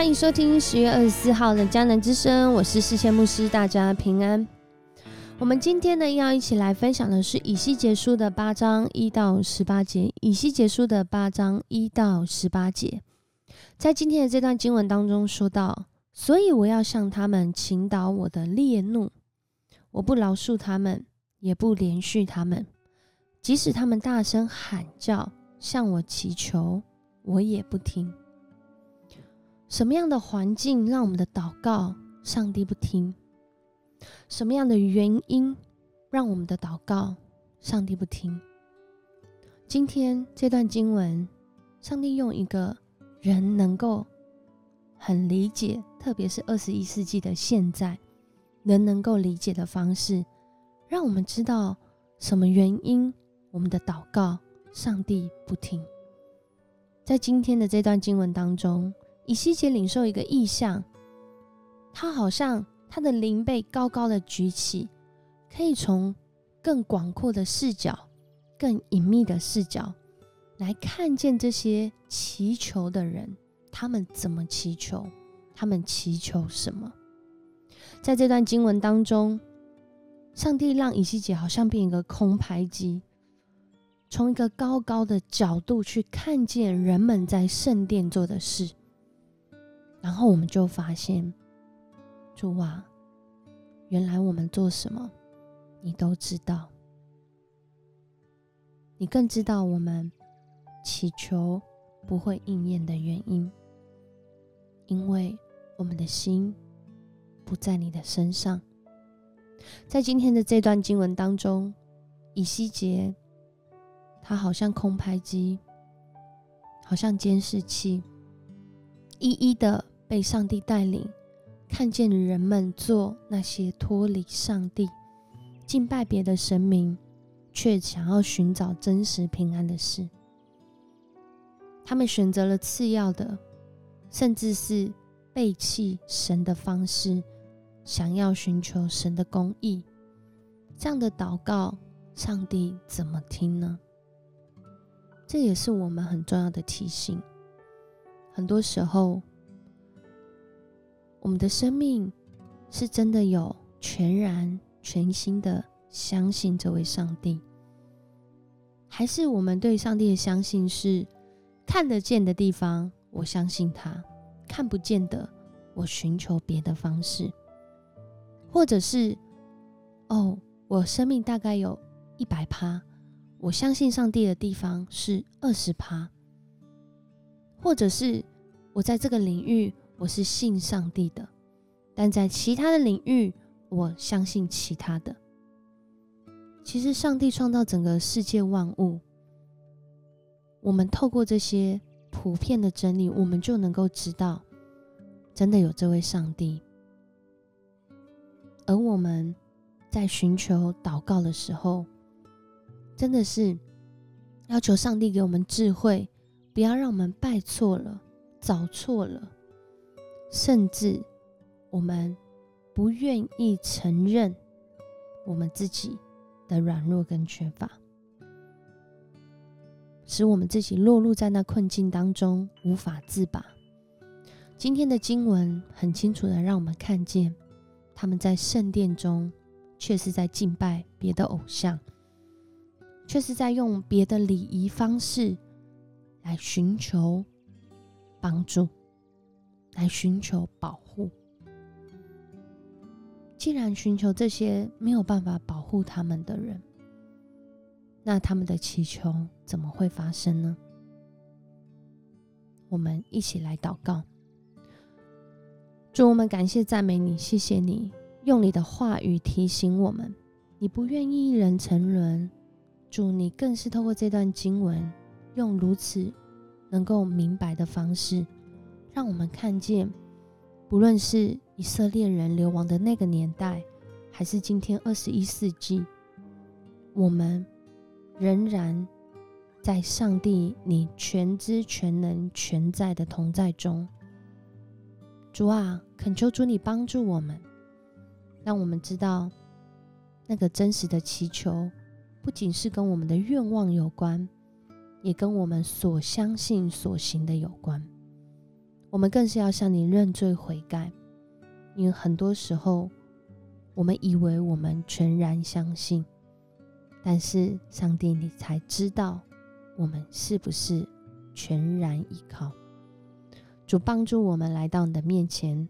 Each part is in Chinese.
欢迎收听十月二十四号的迦南之声，我是世界牧师，大家平安。我们今天呢要一起来分享的是以西结书的八章一到十八节。以西结书的八章一到十八节，在今天的这段经文当中说到：“所以我要向他们倾倒我的烈怒，我不饶恕他们，也不连续他们，即使他们大声喊叫，向我祈求，我也不听。”什么样的环境让我们的祷告上帝不听？什么样的原因让我们的祷告上帝不听？今天这段经文，上帝用一个人能够很理解，特别是二十一世纪的现在人能够理解的方式，让我们知道什么原因我们的祷告上帝不听。在今天的这段经文当中。以西结领受一个意象，他好像他的灵被高高的举起，可以从更广阔的视角、更隐秘的视角来看见这些祈求的人，他们怎么祈求，他们祈求什么。在这段经文当中，上帝让以西结好像变一个空拍机，从一个高高的角度去看见人们在圣殿做的事。然后我们就发现，主啊，原来我们做什么，你都知道。你更知道我们祈求不会应验的原因，因为我们的心不在你的身上。在今天的这段经文当中，以西结他好像空拍机，好像监视器，一一的。被上帝带领，看见人们做那些脱离上帝、敬拜别的神明，却想要寻找真实平安的事。他们选择了次要的，甚至是背弃神的方式，想要寻求神的公义。这样的祷告，上帝怎么听呢？这也是我们很重要的提醒。很多时候。我们的生命是真的有全然全新的相信这位上帝，还是我们对上帝的相信是看得见的地方，我相信他；看不见的，我寻求别的方式，或者是哦，我生命大概有一百趴，我相信上帝的地方是二十趴，或者是我在这个领域。我是信上帝的，但在其他的领域，我相信其他的。其实，上帝创造整个世界万物，我们透过这些普遍的真理，我们就能够知道，真的有这位上帝。而我们在寻求祷告的时候，真的是要求上帝给我们智慧，不要让我们拜错了、找错了。甚至我们不愿意承认我们自己的软弱跟缺乏，使我们自己落入在那困境当中无法自拔。今天的经文很清楚的让我们看见，他们在圣殿中却是在敬拜别的偶像，却是在用别的礼仪方式来寻求帮助。来寻求保护。既然寻求这些没有办法保护他们的人，那他们的祈求怎么会发生呢？我们一起来祷告。主，我们感谢赞美你，谢谢你用你的话语提醒我们，你不愿意一人沉沦。主，你更是透过这段经文，用如此能够明白的方式。让我们看见，不论是以色列人流亡的那个年代，还是今天二十一世纪，我们仍然在上帝你全知全能全在的同在中。主啊，恳求主你帮助我们，让我们知道那个真实的祈求，不仅是跟我们的愿望有关，也跟我们所相信所行的有关。我们更是要向你认罪悔改，因为很多时候，我们以为我们全然相信，但是上帝，你才知道我们是不是全然依靠。主帮助我们来到你的面前，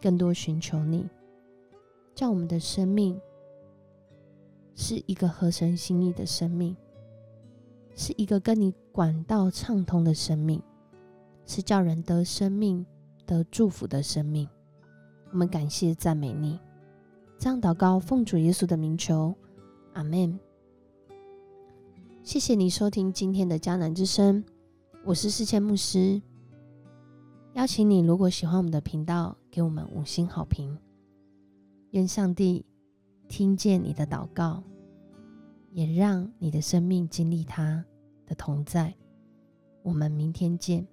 更多寻求你，叫我们的生命是一个合神心意的生命，是一个跟你管道畅通的生命。是叫人得生命、得祝福的生命。我们感谢赞美你，这样祷告，奉主耶稣的名求，阿门。谢谢你收听今天的迦南之声，我是世谦牧师。邀请你，如果喜欢我们的频道，给我们五星好评。愿上帝听见你的祷告，也让你的生命经历他的同在。我们明天见。